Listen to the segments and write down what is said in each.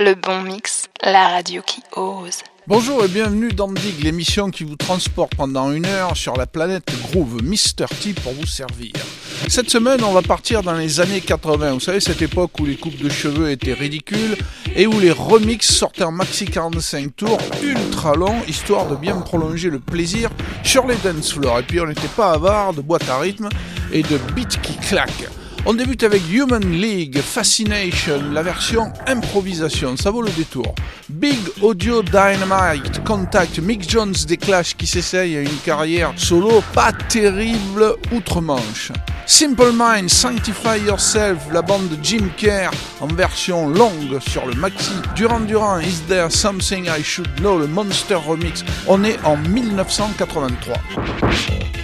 le bon mix, la radio qui ose. Bonjour et bienvenue dans Dig, l'émission qui vous transporte pendant une heure sur la planète Groove, Mr. T pour vous servir. Cette semaine, on va partir dans les années 80. Vous savez, cette époque où les coupes de cheveux étaient ridicules et où les remixes sortaient en maxi 45 tours ultra longs, histoire de bien prolonger le plaisir sur les dance floors. Et puis, on n'était pas avare de boîte à rythme et de beats qui claquent. On débute avec Human League, Fascination, la version improvisation, ça vaut le détour. Big Audio Dynamite, Contact, Mick Jones des Clash qui s'essaye à une carrière solo pas terrible outre-Manche. Simple Mind, Sanctify Yourself, la bande de Jim Kerr en version longue sur le maxi. Duran Duran, Is There Something I Should Know, le Monster Remix. On est en 1983.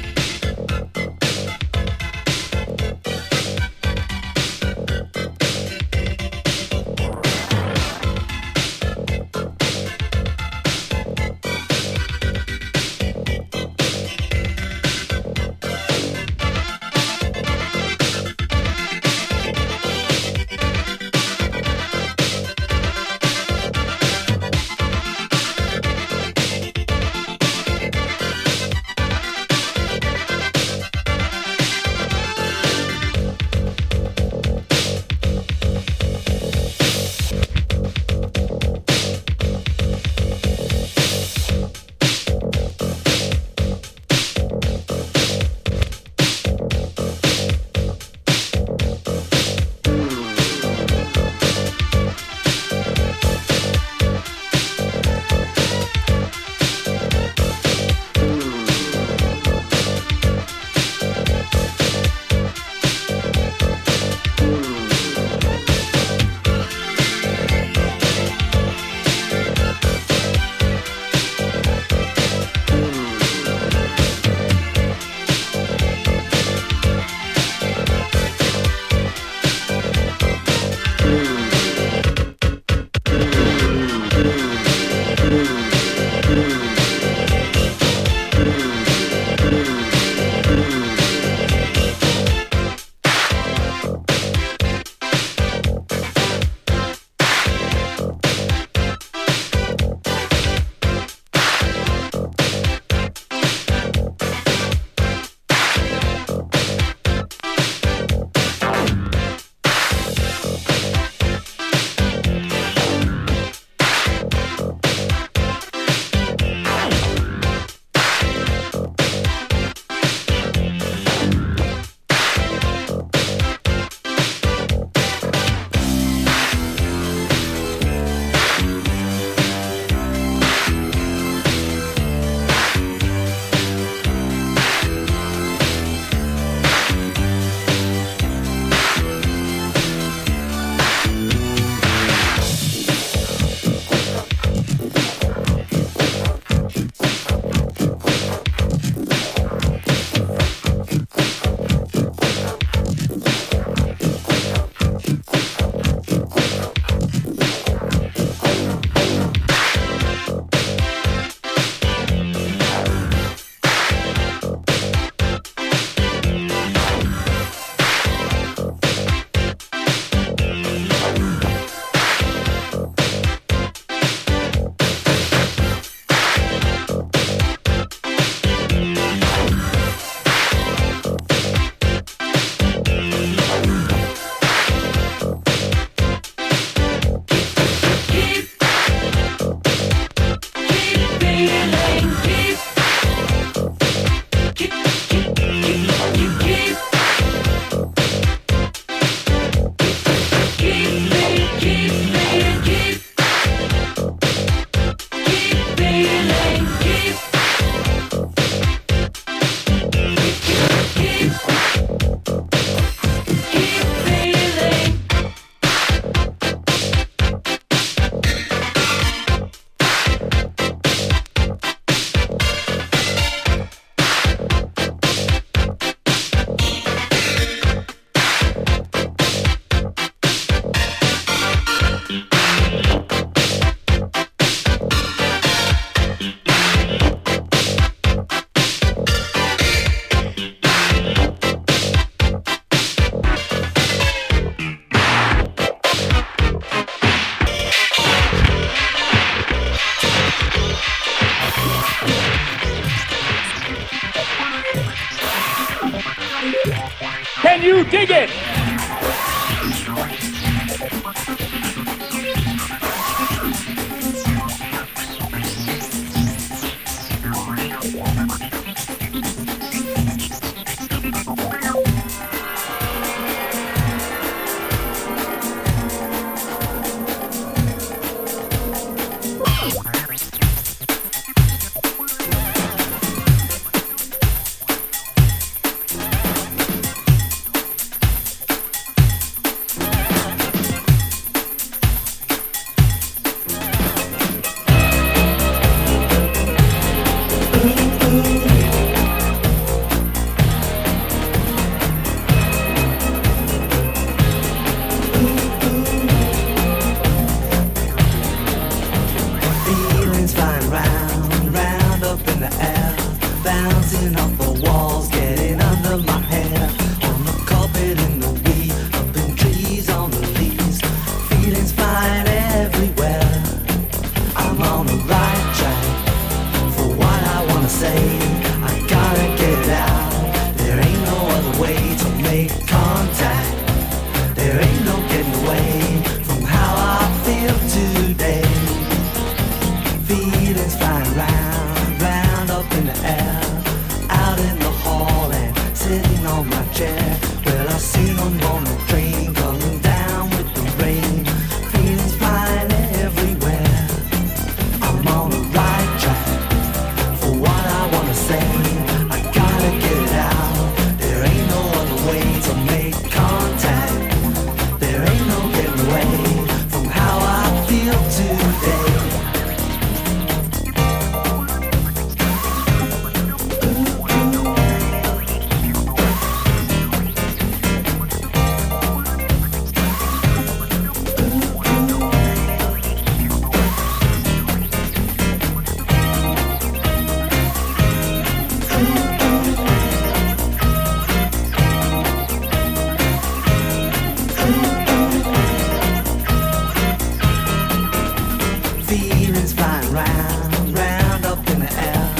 feelings flying round, round up in the air.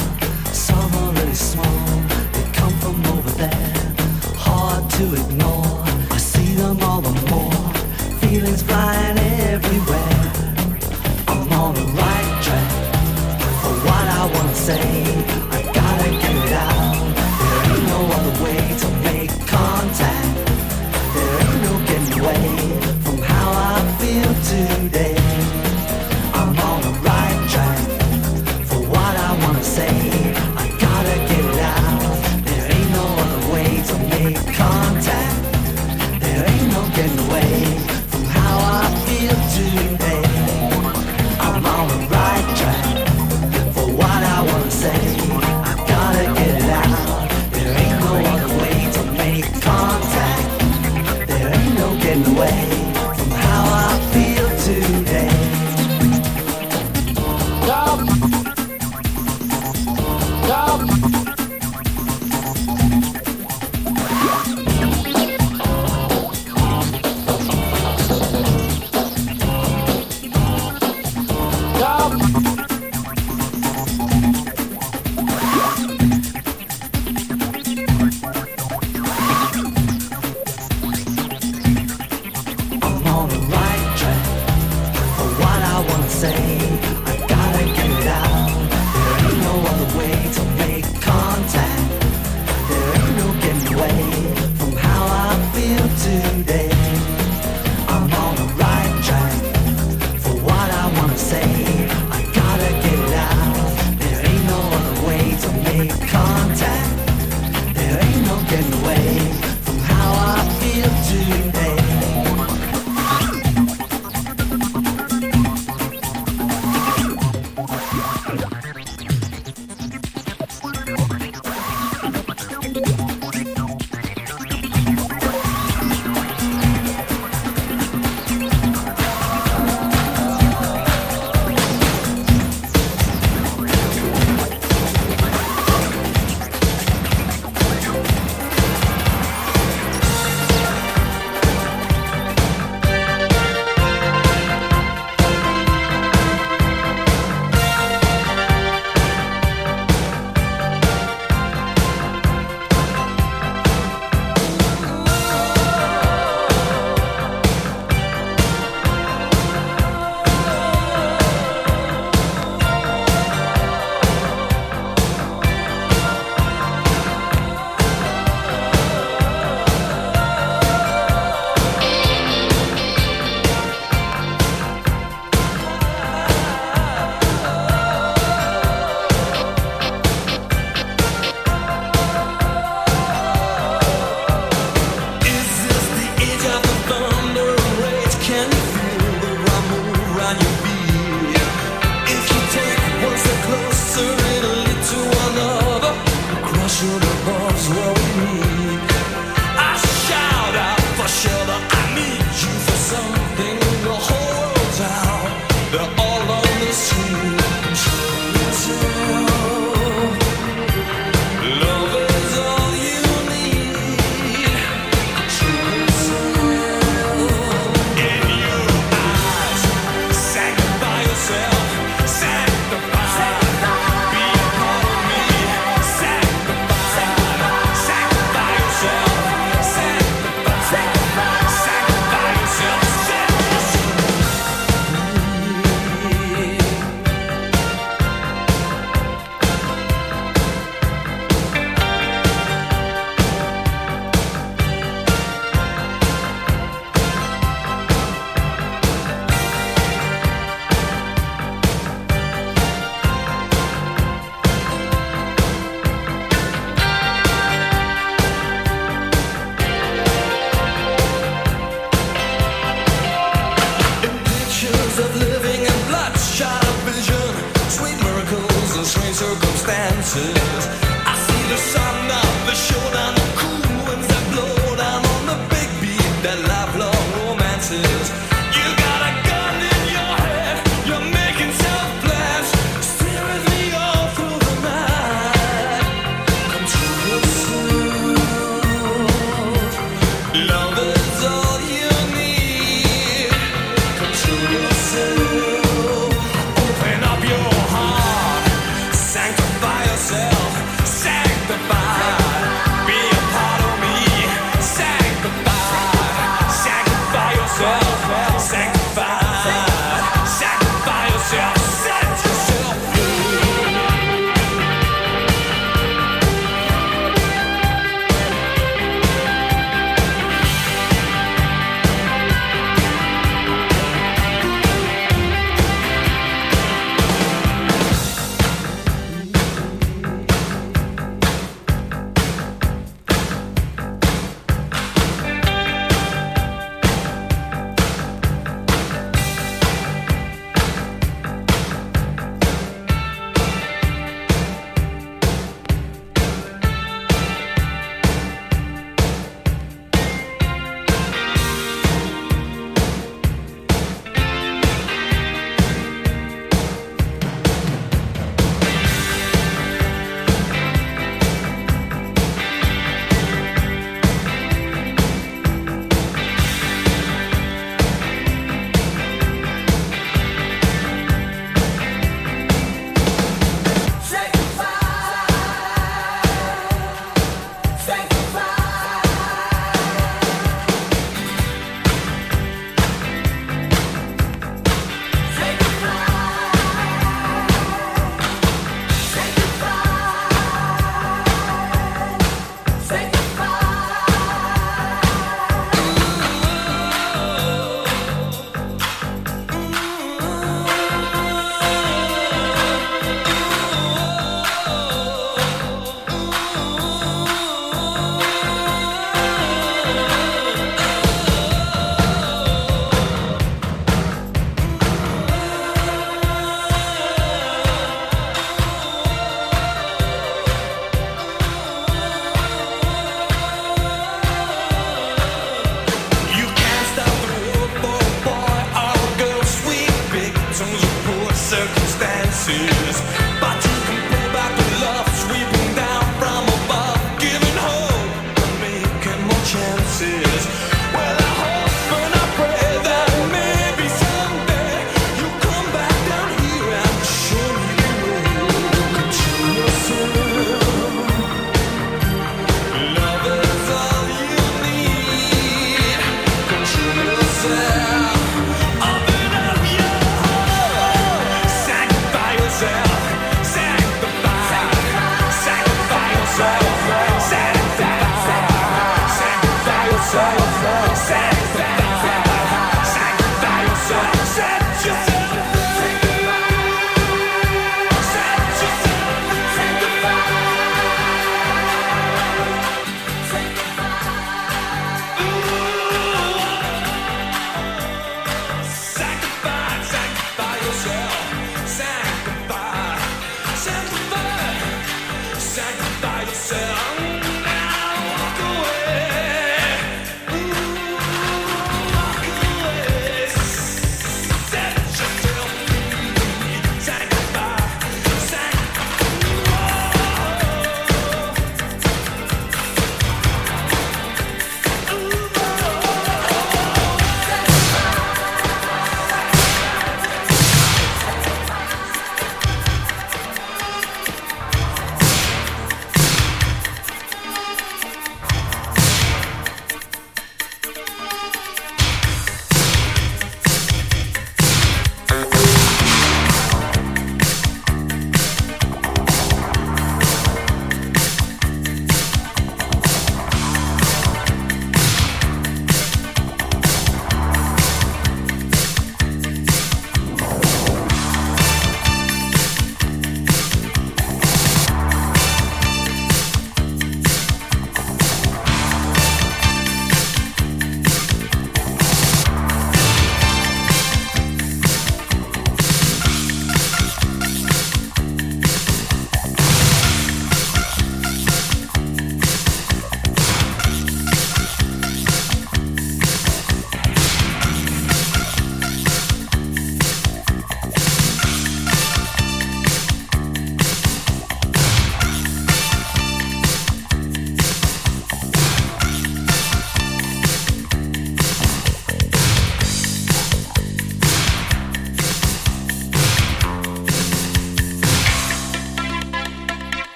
Some are really small, they come from over there, hard to.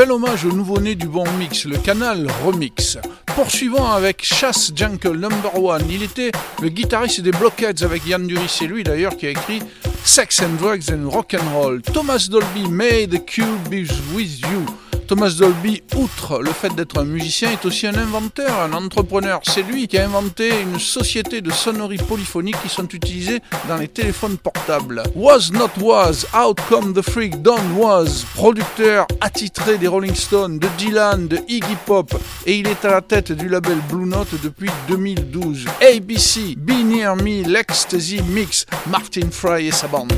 Bel hommage au nouveau-né du bon mix, le canal Remix. Poursuivons avec Chasse Jungle Number One. Il était le guitariste des Blockheads avec Yann Dury, c'est lui d'ailleurs qui a écrit Sex and Drugs and Rock and Roll. Thomas Dolby, May the Cube is with you. Thomas Dolby, outre le fait d'être un musicien, est aussi un inventeur, un entrepreneur. C'est lui qui a inventé une société de sonneries polyphoniques qui sont utilisées dans les téléphones portables. Was Not Was, Outcome the Freak, Don Was, producteur attitré des Rolling Stones, de Dylan, de Iggy Pop, et il est à la tête du label Blue Note depuis 2012. ABC, Be Near Me, l'Ecstasy Mix, Martin Fry et sa bande.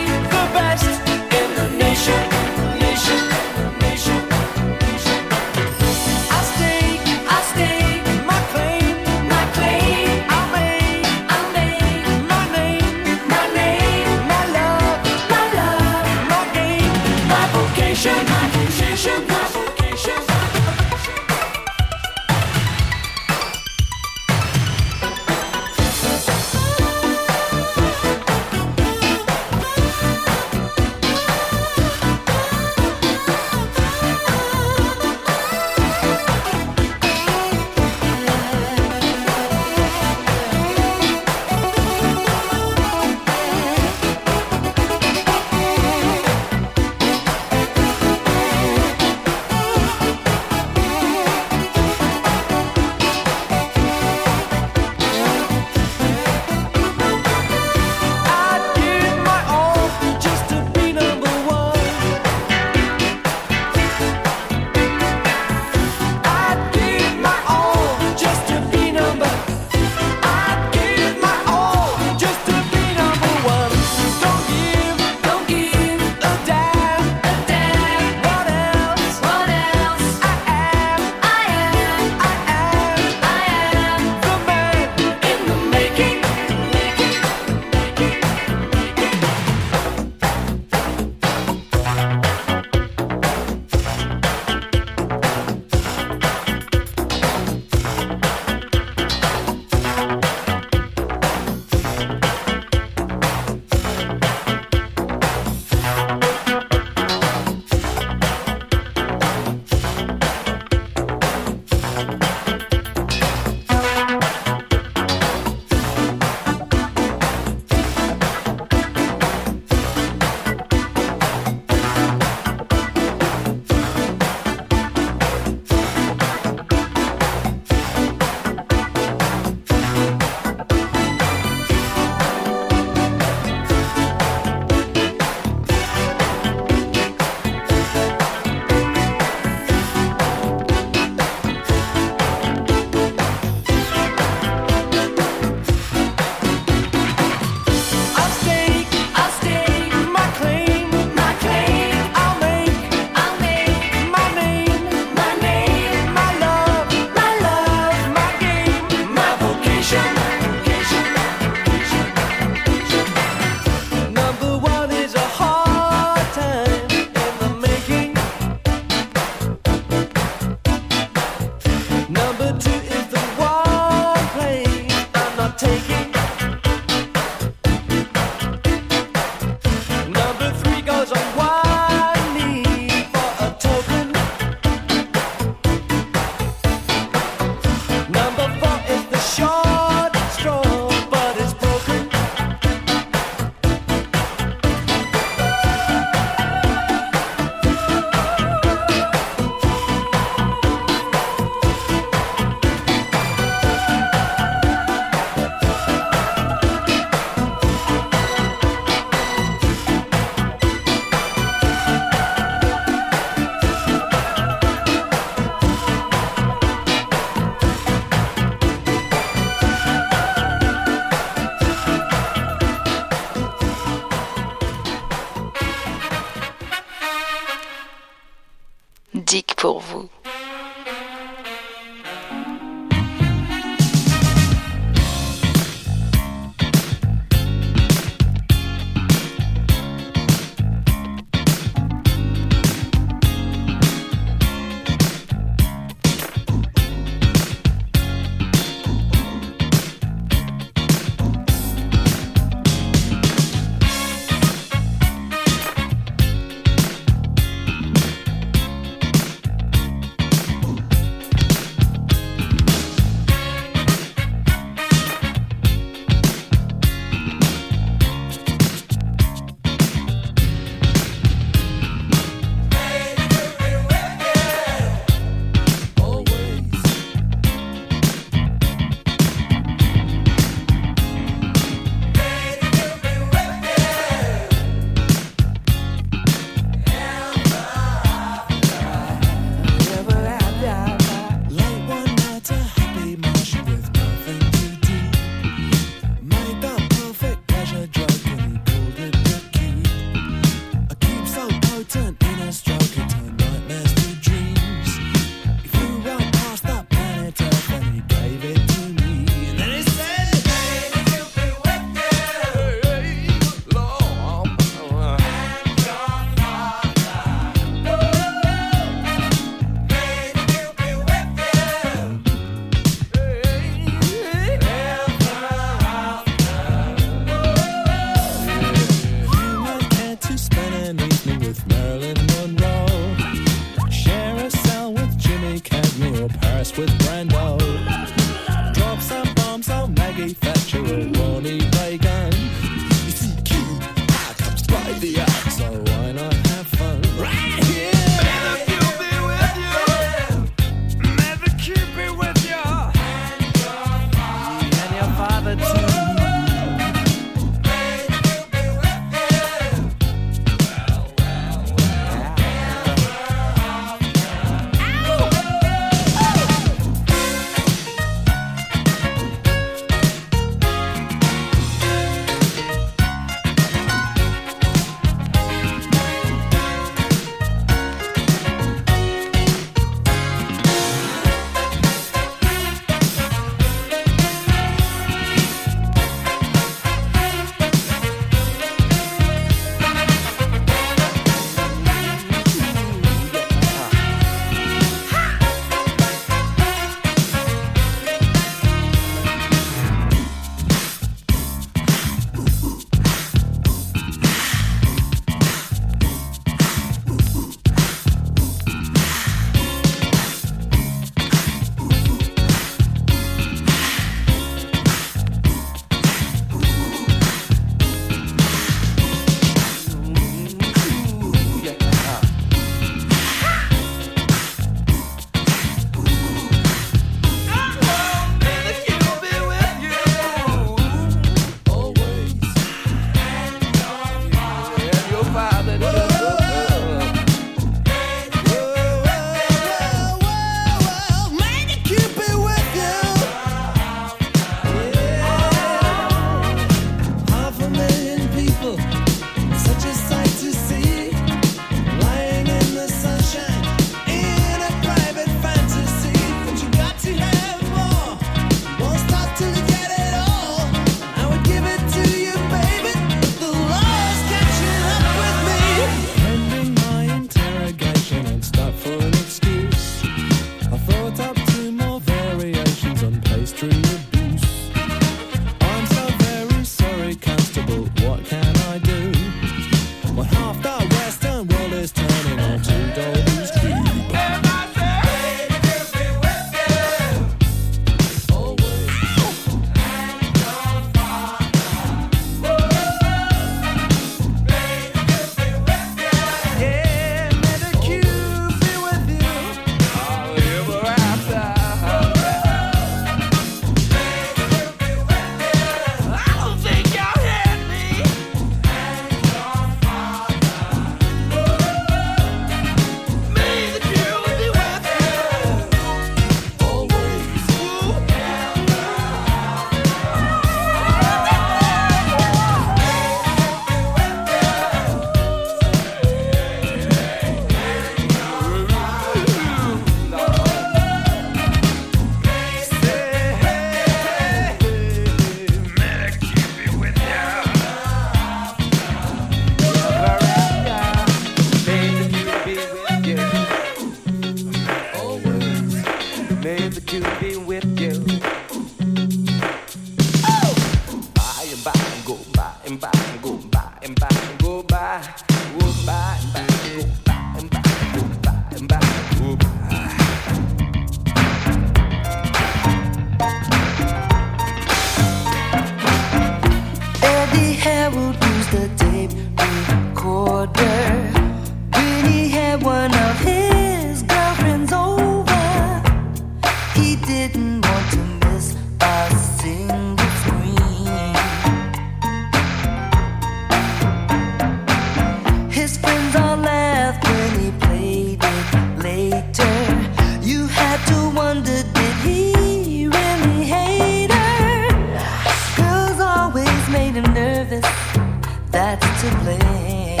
that's to blame.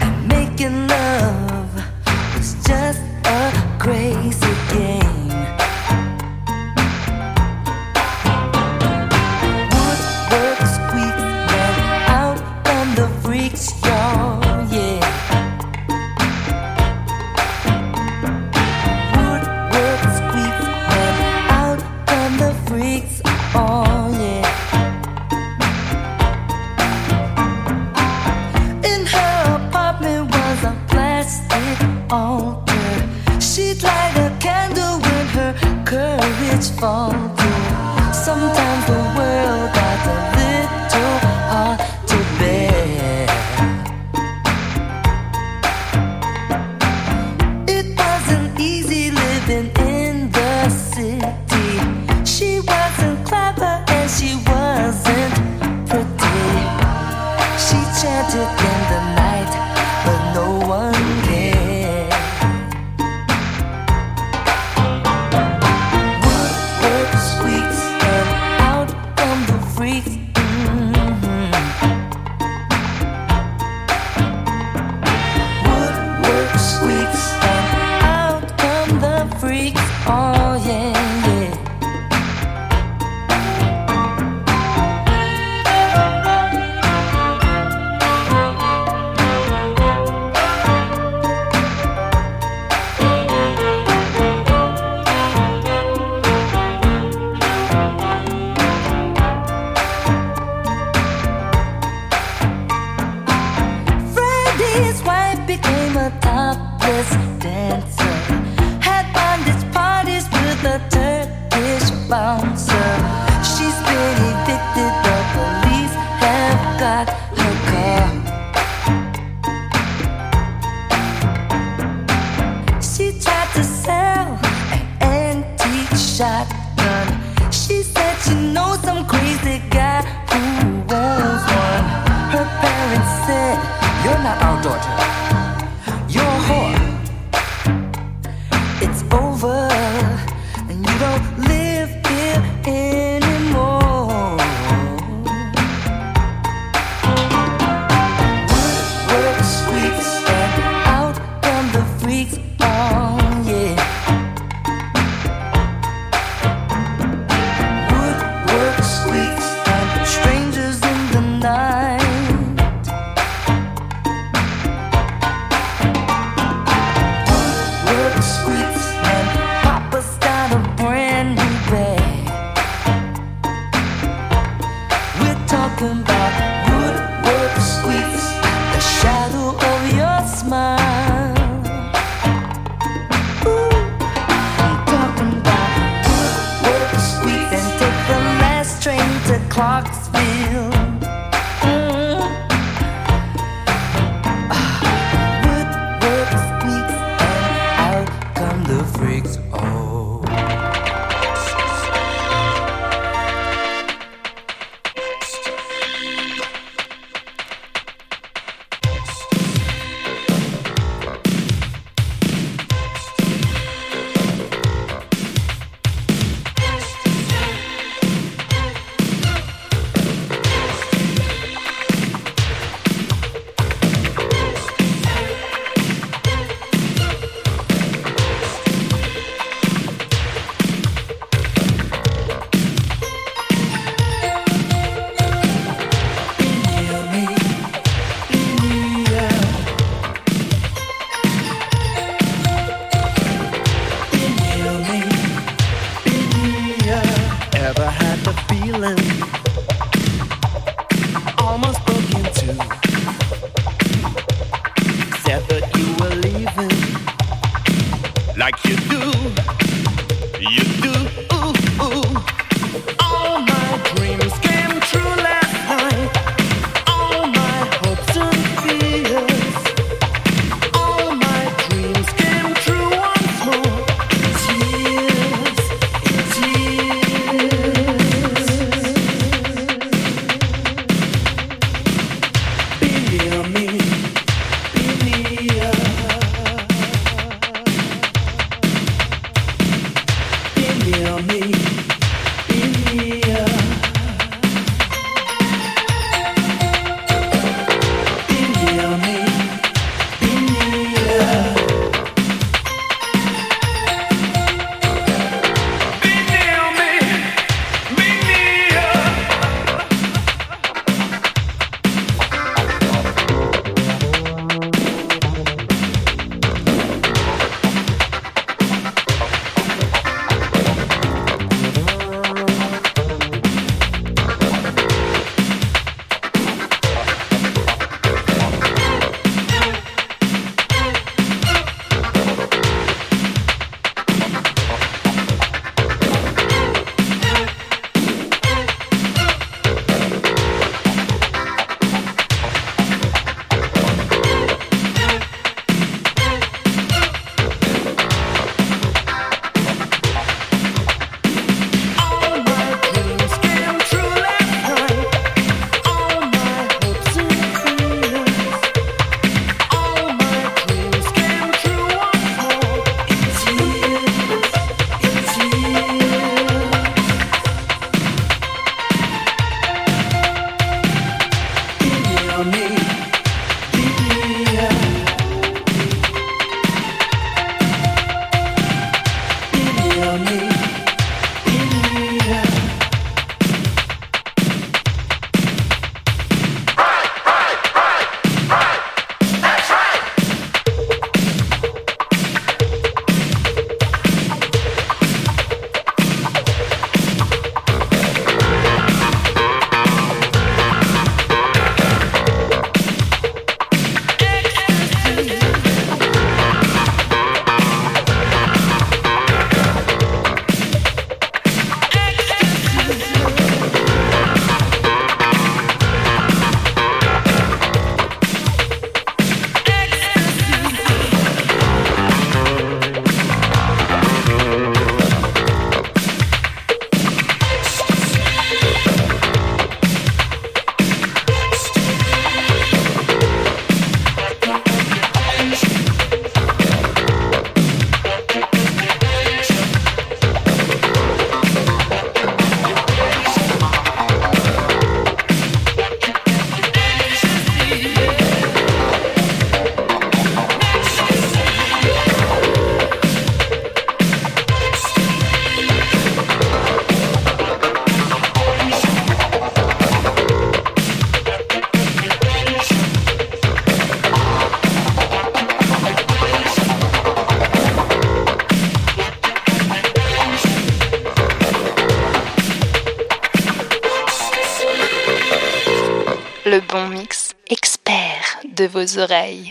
And making love.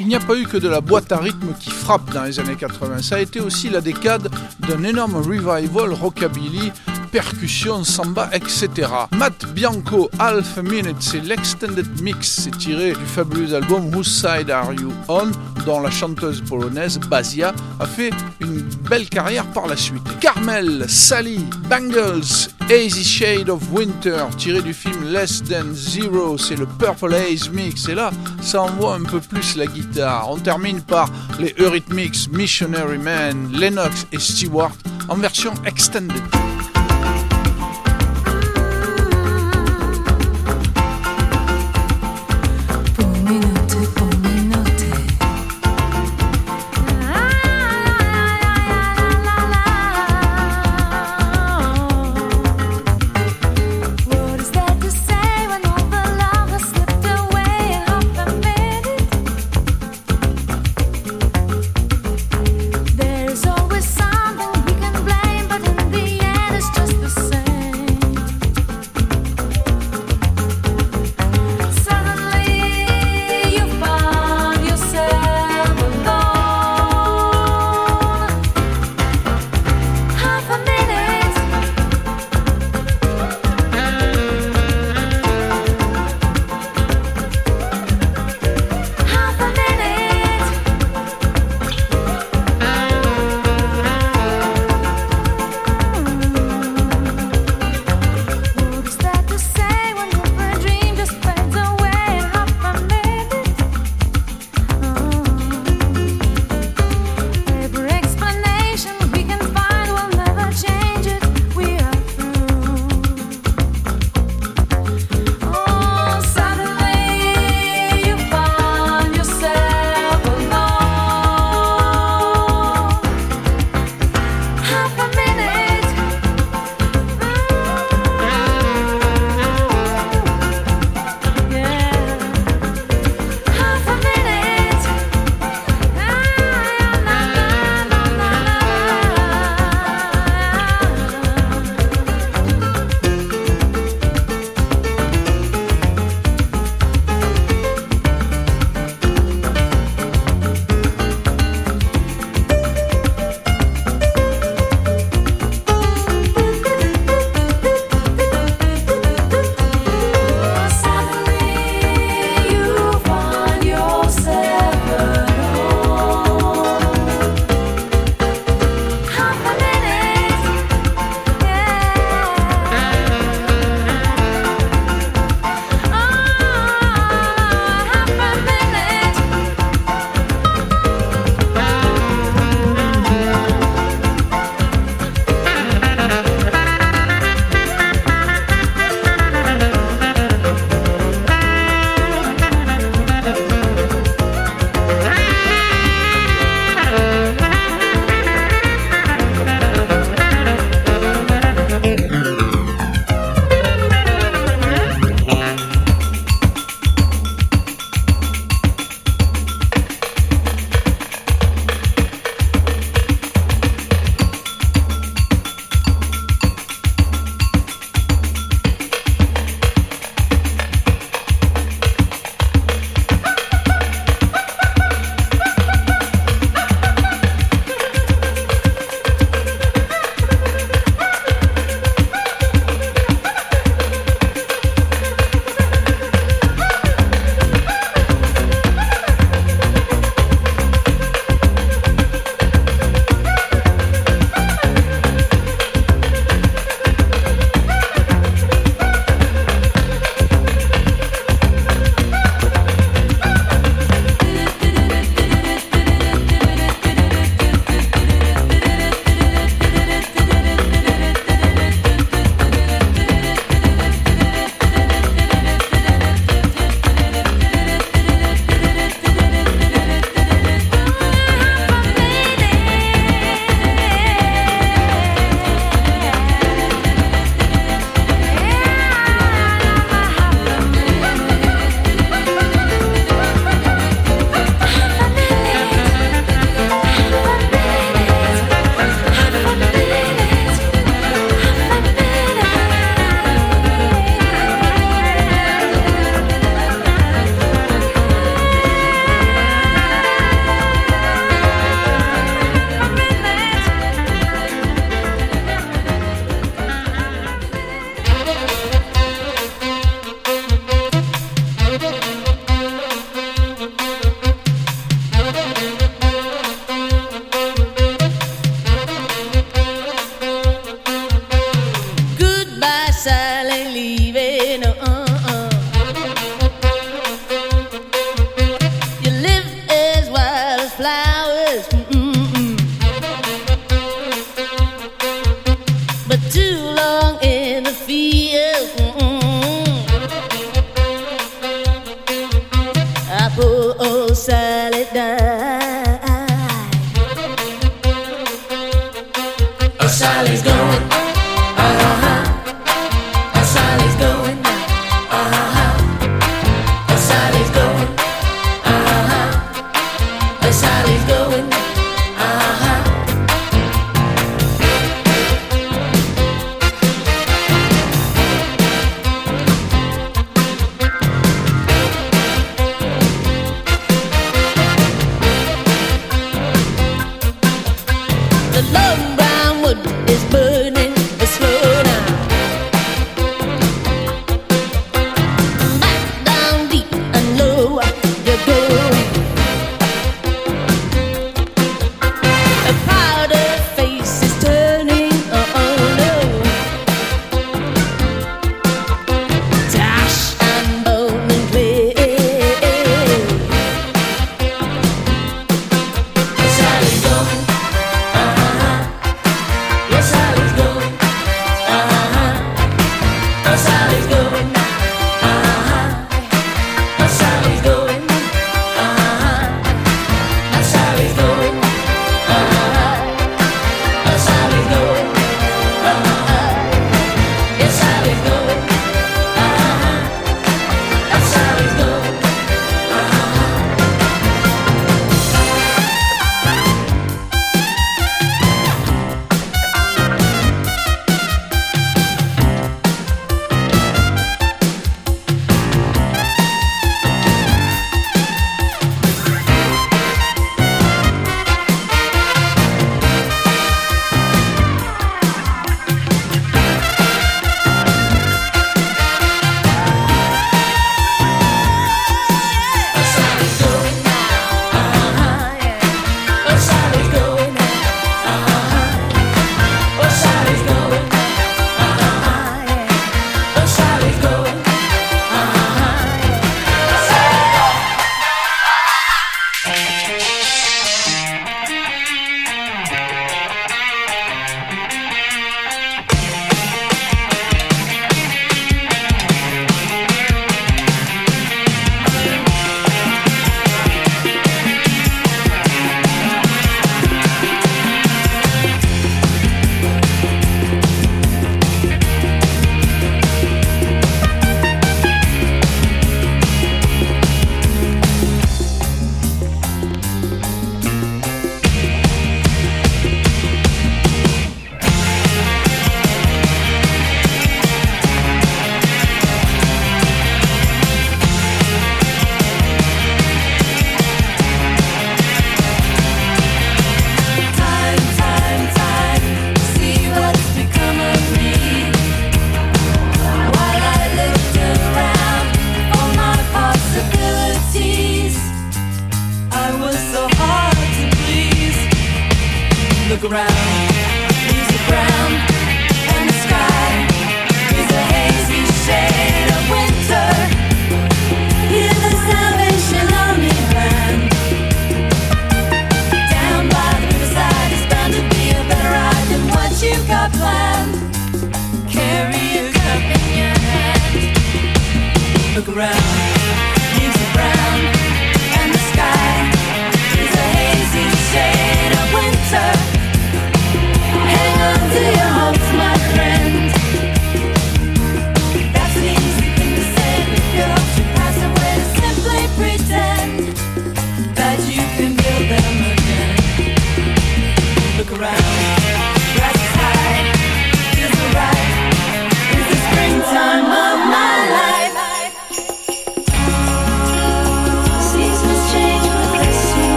Il n'y a pas eu que de la boîte à rythme qui frappe dans les années 80, ça a été aussi la décade d'un énorme revival rockabilly percussion, samba, etc. Matt Bianco, Half Minute, c'est l'extended mix, c'est tiré du fabuleux album Whose Side Are You On, dont la chanteuse polonaise Basia a fait une belle carrière par la suite. Carmel, Sally, Bangles, Easy Shade of Winter, tiré du film Less Than Zero, c'est le Purple Haze Mix, et là, ça envoie un peu plus la guitare. On termine par les Eurythmics, Missionary Man, Lennox et Stewart en version extended.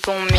Bon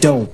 don't.